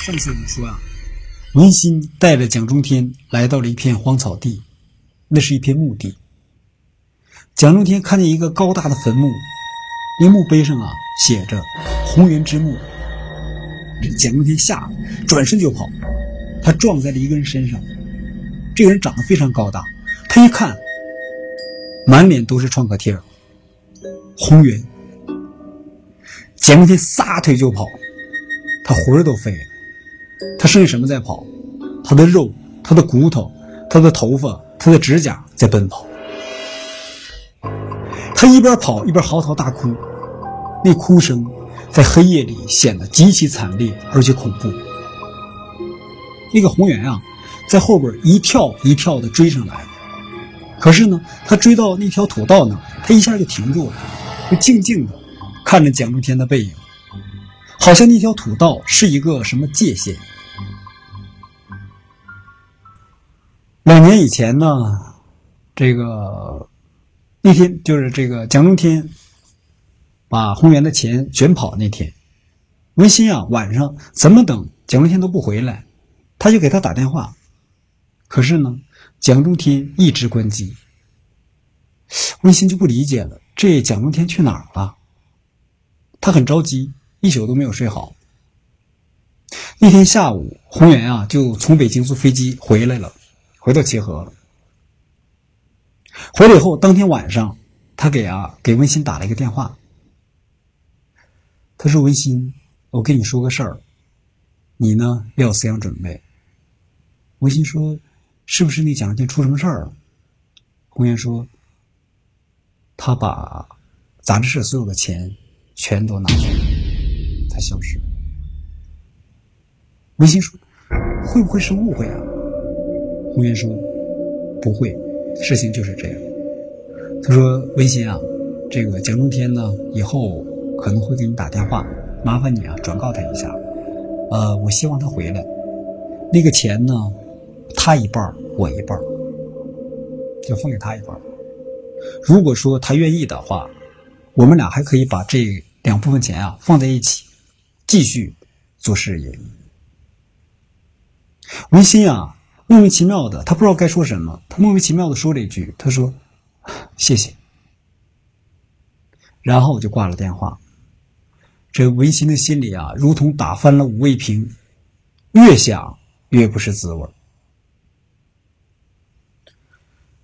上次我们说啊，文心带着蒋中天来到了一片荒草地，那是一片墓地。蒋中天看见一个高大的坟墓，那墓碑上啊写着“红源之墓”。这蒋中天吓得转身就跑，他撞在了一个人身上。这个人长得非常高大，他一看，满脸都是创可贴红源。蒋中天撒腿就跑，他魂儿都飞了。他剩下什么在跑？他的肉、他的骨头、他的头发、他的指甲在奔跑。他一边跑一边嚎啕大哭，那哭声在黑夜里显得极其惨烈而且恐怖。那个红源啊，在后边一跳一跳的追上来，可是呢，他追到那条土道呢，他一下就停住了，就静静的。看着蒋中天的背影，好像那条土道是一个什么界限。两年以前呢，这个那天就是这个蒋中天把红源的钱卷跑那天，文心啊晚上怎么等蒋中天都不回来，他就给他打电话，可是呢，蒋中天一直关机。文心就不理解了，这蒋中天去哪儿了？他很着急，一宿都没有睡好。那天下午，洪源啊就从北京坐飞机回来了，回到齐河了。回来以后，当天晚上，他给啊给文心打了一个电话。他说：“文心，我跟你说个事儿，你呢要有思想准备。”文心说：“是不是那蒋天出什么事儿了？”洪源说：“他把杂志社所有的钱。”全都拿走了，他消失。文心说：“会不会是误会啊？”红源说：“不会，事情就是这样。”他说：“文心啊，这个蒋中天呢，以后可能会给你打电话，麻烦你啊转告他一下。呃，我希望他回来。那个钱呢，他一半我一半就分给他一半如果说他愿意的话，我们俩还可以把这。”两部分钱啊放在一起，继续做事业。文心啊，莫名其妙的，他不知道该说什么，他莫名其妙的说了一句：“他说谢谢。”然后就挂了电话。这文心的心里啊，如同打翻了五味瓶，越想越不是滋味。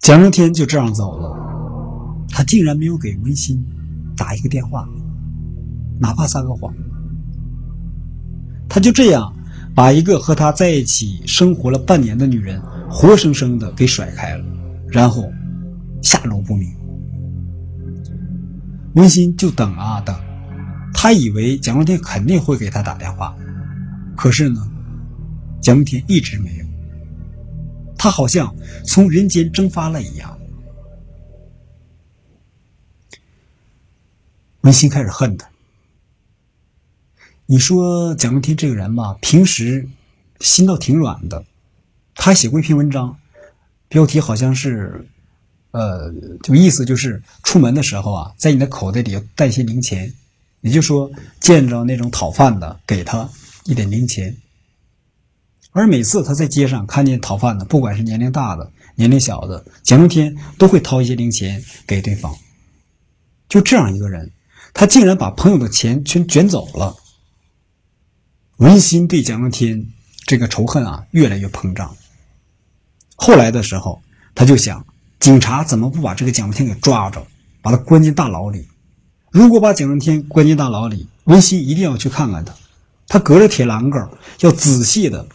蒋中天就这样走了，他竟然没有给文心打一个电话。哪怕撒个谎，他就这样把一个和他在一起生活了半年的女人活生生的给甩开了，然后下落不明。温馨就等啊等，他以为蒋中天肯定会给他打电话，可是呢，蒋中天一直没有。他好像从人间蒸发了一样。温馨开始恨他。你说蒋中天这个人吧，平时心倒挺软的。他写过一篇文章，标题好像是，呃，就意思就是出门的时候啊，在你的口袋里要带些零钱，也就是说见着那种讨饭的，给他一点零钱。而每次他在街上看见讨饭的，不管是年龄大的、年龄小的，蒋中天都会掏一些零钱给对方。就这样一个人，他竟然把朋友的钱全卷走了。文心对蒋中天这个仇恨啊，越来越膨胀。后来的时候，他就想，警察怎么不把这个蒋中天给抓着，把他关进大牢里？如果把蒋中天关进大牢里，文心一定要去看看他，他隔着铁栏杆，要仔细的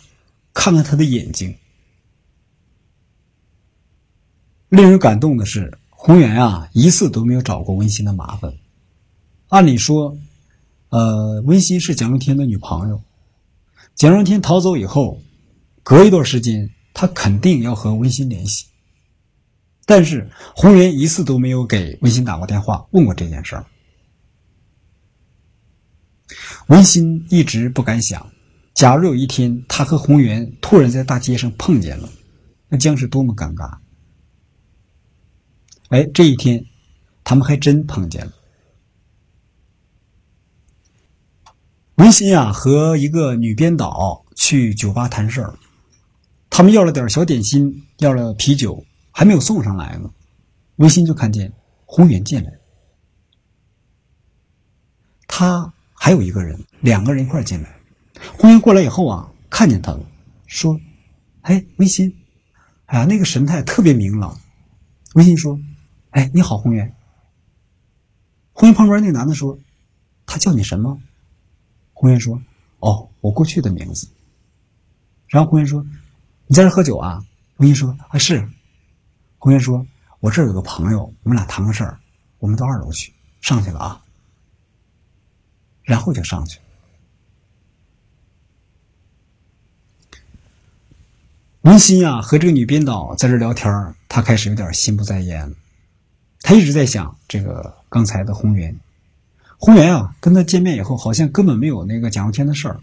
看看他的眼睛。令人感动的是，洪源啊，一次都没有找过文馨的麻烦。按理说，呃，文馨是蒋中天的女朋友。蒋中天逃走以后，隔一段时间，他肯定要和温馨联系。但是红源一次都没有给温馨打过电话，问过这件事儿。温馨一直不敢想，假如有一天他和红源突然在大街上碰见了，那将是多么尴尬。哎，这一天，他们还真碰见了。文心啊，和一个女编导去酒吧谈事儿，他们要了点小点心，要了啤酒，还没有送上来呢，文心就看见宏远进来，他还有一个人，两个人一块进来。宏远过来以后啊，看见他了，说：“哎，文心，哎呀，那个神态特别明朗。”文心说：“哎，你好，宏远。”宏远旁边那男的说：“他叫你什么？”宏远说：“哦，我过去的名字。”然后宏远说：“你在这喝酒啊？”文心说：“啊，是。”宏远说：“我这儿有个朋友，我们俩谈个事儿，我们到二楼去，上去了啊。”然后就上去。文心呀，和这个女编导在这聊天他开始有点心不在焉了。他一直在想这个刚才的红源，宏源啊，跟他见面以后，好像根本没有那个蒋又天的事儿。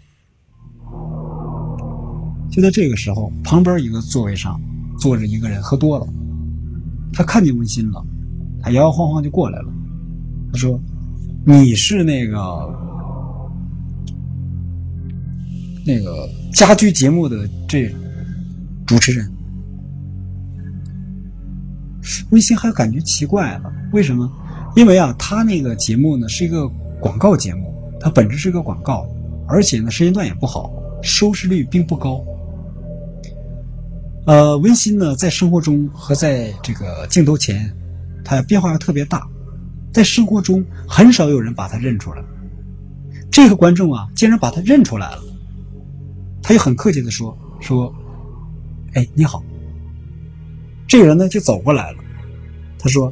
就在这个时候，旁边一个座位上坐着一个人，喝多了。他看见温馨了，他摇摇晃晃就过来了。他说：“你是那个那个家居节目的这主持人。”温馨还感觉奇怪了，为什么？因为啊，他那个节目呢是一个广告节目，它本质是个广告，而且呢时间段也不好，收视率并不高。呃，温馨呢在生活中和在这个镜头前，他变化特别大，在生活中很少有人把他认出来。这个观众啊，竟然把他认出来了，他就很客气的说：“说，哎，你好。”这个人呢就走过来了，他说：“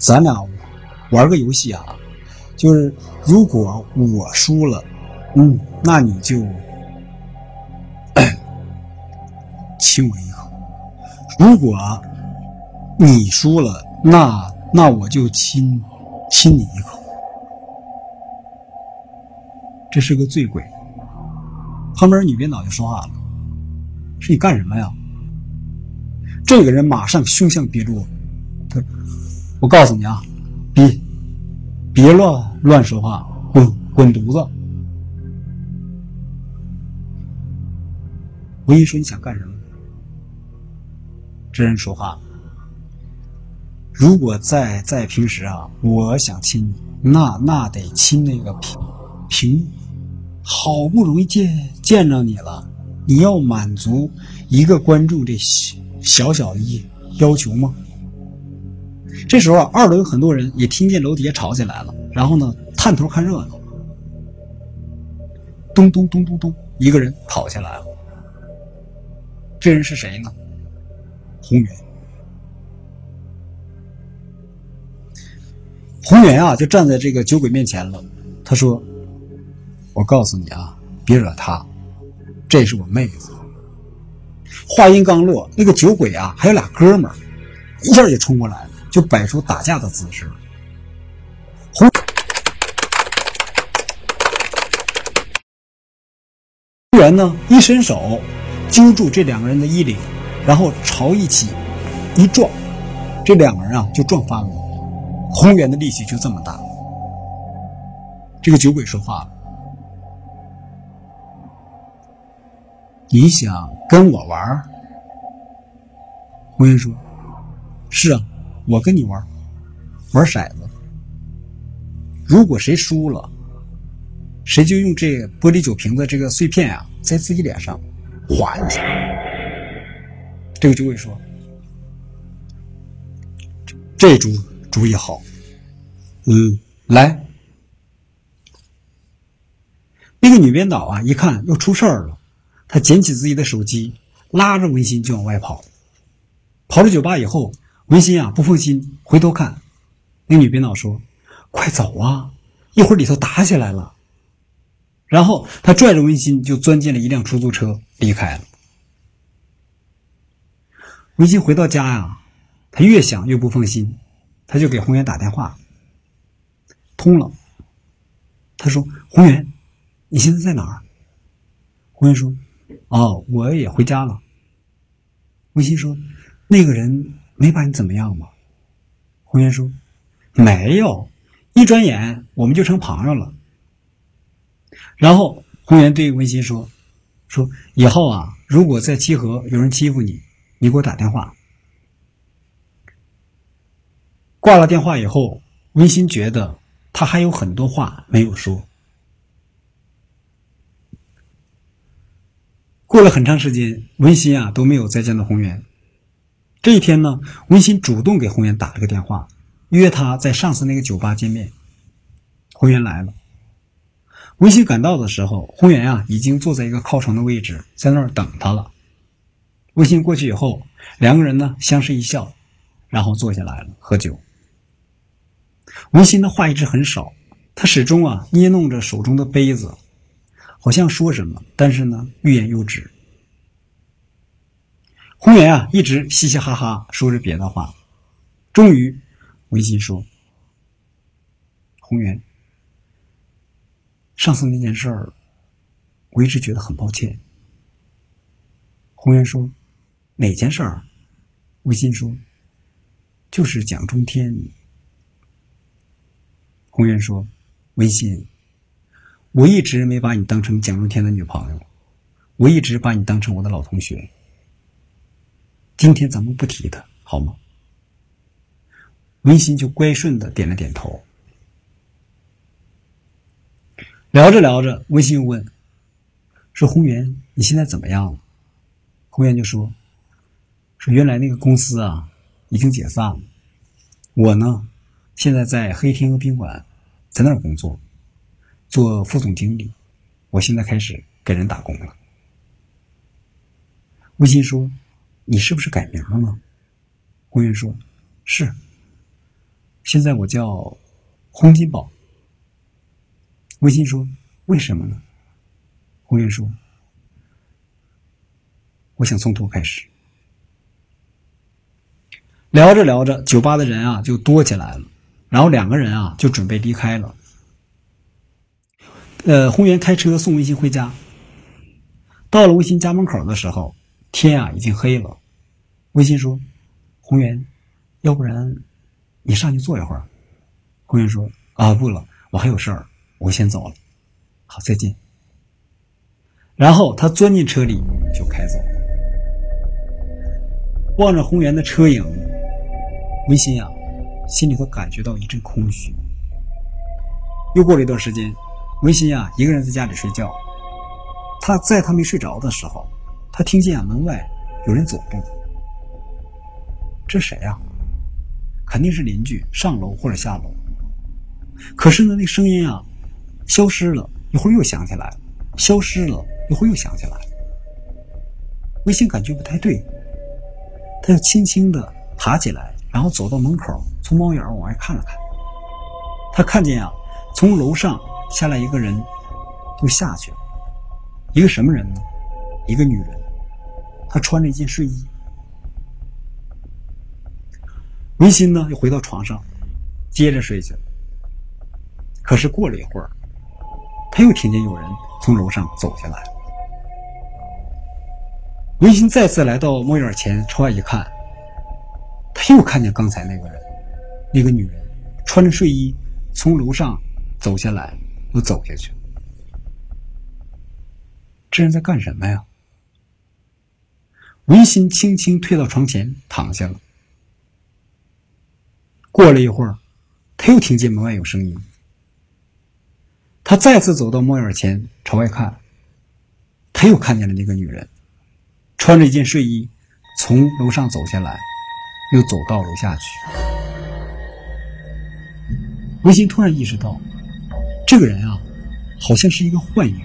咱俩玩个游戏啊，就是如果我输了，嗯，那你就亲我一口；如果你输了，那那我就亲亲你一口。”这是个醉鬼。旁边女编导就说话了：“是你干什么呀？”这个人马上凶相毕露，他，我告诉你啊，别别乱乱说话，滚滚犊子！我一说你想干什么？这人说话，如果在在平时啊，我想亲你，那那得亲那个平平，好不容易见见着你了，你要满足一个观众这。小小的要求吗？这时候啊，二楼有很多人也听见楼底下吵起来了，然后呢，探头看热闹。咚咚咚咚咚，一个人跑下来了。这人是谁呢？宏远。宏远啊，就站在这个酒鬼面前了。他说：“我告诉你啊，别惹他，这是我妹子。”话音刚落，那个酒鬼啊，还有俩哥们儿，一下就冲过来了，就摆出打架的姿势。红元呢，一伸手揪住这两个人的衣领，然后朝一起一撞，这两个人啊就撞翻了。宏远的力气就这么大。这个酒鬼说话了。你想跟我玩？红颜说：“是啊，我跟你玩，玩骰子。如果谁输了，谁就用这玻璃酒瓶子这个碎片啊，在自己脸上划一下。”这个酒鬼说：“这主主意好。”嗯，来。那个女编导啊，一看又出事儿了。她捡起自己的手机，拉着文心就往外跑。跑了酒吧以后，文心啊不放心，回头看，那女编导说：“快走啊，一会儿里头打起来了。”然后他拽着文心就钻进了一辆出租车离开了。文心回到家呀，他越想越不放心，他就给宏源打电话，通了。他说：“宏源，你现在在哪儿？”宏源说。哦，我也回家了。文心说：“那个人没把你怎么样吗？”红颜说：“没有，一转眼我们就成朋友了。”然后红源对温馨说：“说以后啊，如果在七河有人欺负你，你给我打电话。”挂了电话以后，温馨觉得他还有很多话没有说。过了很长时间，温馨啊都没有再见到红源。这一天呢，温馨主动给红源打了个电话，约他在上次那个酒吧见面。红源来了。温馨赶到的时候，红源啊已经坐在一个靠窗的位置，在那儿等他了。温馨过去以后，两个人呢相视一笑，然后坐下来了喝酒。温馨的话一直很少，他始终啊捏弄着手中的杯子。好像说什么，但是呢，欲言又止。红颜啊，一直嘻嘻哈哈说着别的话。终于，温馨说：“红颜，上次那件事儿，我一直觉得很抱歉。”红颜说：“哪件事儿？”温馨说：“就是蒋中天。”红颜说：“温馨。”我一直没把你当成蒋中天的女朋友，我一直把你当成我的老同学。今天咱们不提他，好吗？温馨就乖顺的点了点头。聊着聊着，温馨又问：“说红源，你现在怎么样了？”红源就说：“说原来那个公司啊，已经解散了。我呢，现在在黑天鹅宾馆，在那儿工作。”做副总经理，我现在开始给人打工了。微信说：“你是不是改名了呢？”红云说：“是。现在我叫洪金宝。”微信说：“为什么呢？”红云说：“我想从头开始。”聊着聊着，酒吧的人啊就多起来了，然后两个人啊就准备离开了。呃，红源开车送温馨回家。到了温馨家门口的时候，天啊已经黑了。温馨说：“红源，要不然你上去坐一会儿。”红源说：“啊，不了，我还有事儿，我先走了。好，再见。”然后他钻进车里就开走了。望着红源的车影，温馨啊，心里头感觉到一阵空虚。又过了一段时间。温馨呀，一个人在家里睡觉。他在他没睡着的时候，他听见啊门外有人走动。这谁呀？肯定是邻居上楼或者下楼。可是呢，那声音啊消失了，一会儿又响起来，消失了，一会儿又响起来。微信感觉不太对，他就轻轻的爬起来，然后走到门口，从猫眼往外看了看。他看见啊，从楼上。下来一个人，就下去了。一个什么人呢？一个女人，他穿着一件睡衣。维新呢，又回到床上，接着睡去了。可是过了一会儿，他又听见有人从楼上走下来。维新再次来到猫眼前，朝外一看，他又看见刚才那个人，那个女人穿着睡衣从楼上走下来。又走下去，这人在干什么呀？文心轻轻退到床前躺下了。过了一会儿，他又听见门外有声音。他再次走到猫眼前朝外看，他又看见了那个女人，穿着一件睡衣，从楼上走下来，又走到楼下去。文心突然意识到。这个人啊，好像是一个幻影，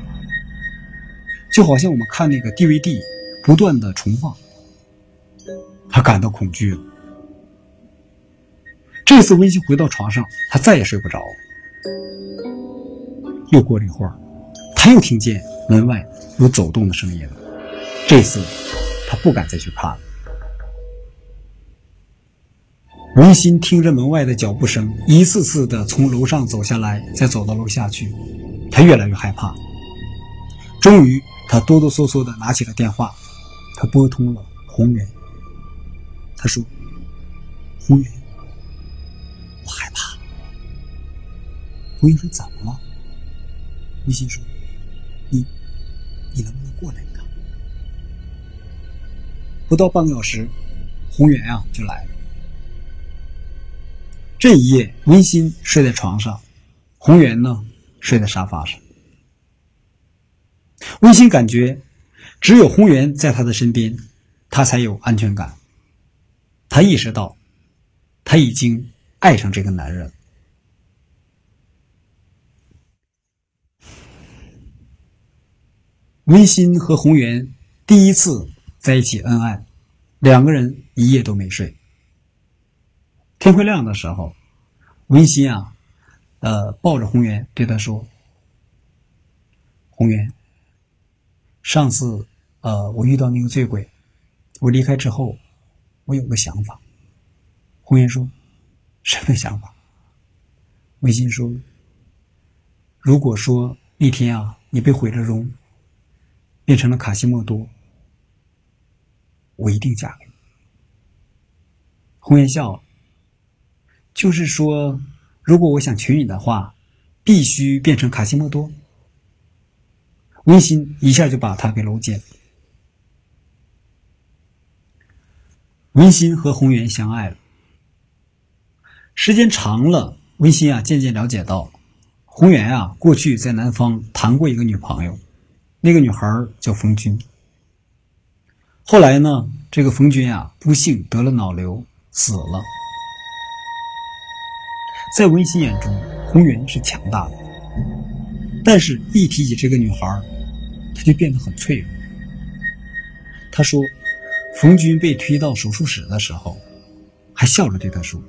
就好像我们看那个 DVD 不断的重放。他感到恐惧了。这次温馨回到床上，他再也睡不着。又过了一会儿，他又听见门外有走动的声音。这次他不敢再去看了。温馨听着门外的脚步声，一次次的从楼上走下来，再走到楼下去，他越来越害怕。终于，他哆哆嗦嗦的拿起了电话，他拨通了红源。他说：“红源，我害怕。”红源说：“怎么了？”温馨说：“你。”你能不能过来一趟？”不到半个小时，宏源啊就来了。这一夜，温馨睡在床上，宏源呢睡在沙发上。温馨感觉，只有宏源在他的身边，他才有安全感。他意识到，他已经爱上这个男人。温馨和宏源第一次在一起恩爱，两个人一夜都没睡。天快亮的时候，温馨啊，呃，抱着宏源对他说：“宏源。”上次，呃，我遇到那个醉鬼，我离开之后，我有个想法。红颜说：“什么想法？”微信说：“如果说那天啊，你被毁了容，变成了卡西莫多，我一定嫁给你。”红颜笑，就是说，如果我想娶你的话，必须变成卡西莫多。温馨一下就把他给搂紧。温馨和宏源相爱了，时间长了，温馨啊渐渐了解到，宏源啊过去在南方谈过一个女朋友，那个女孩叫冯军。后来呢，这个冯军啊不幸得了脑瘤死了。在温馨眼中，宏源是强大的，但是一提起这个女孩他就变得很脆弱。他说：“冯军被推到手术室的时候，还笑着对他说：‘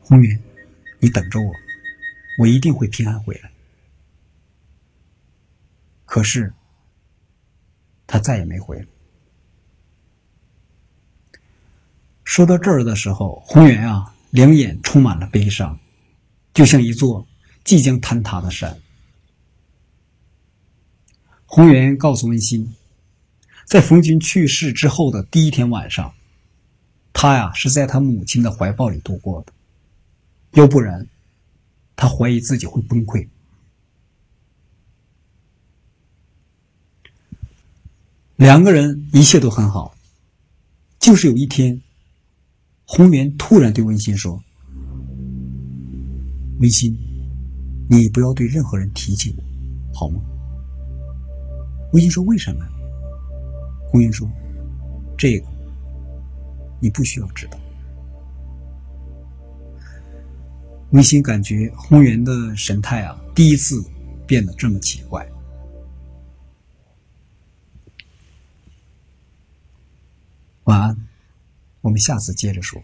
红云，你等着我，我一定会平安回来。’可是，他再也没回来。”说到这儿的时候，红源啊，两眼充满了悲伤，就像一座即将坍塌的山。红源告诉温馨，在冯军去世之后的第一天晚上，他呀是在他母亲的怀抱里度过的，要不然，他怀疑自己会崩溃。两个人一切都很好，就是有一天，红源突然对温馨说：“温馨，你不要对任何人提起我，好吗？”温馨说：“为什么？”红颜说：“这个你不需要知道。”温馨感觉红颜的神态啊，第一次变得这么奇怪。晚安，我们下次接着说。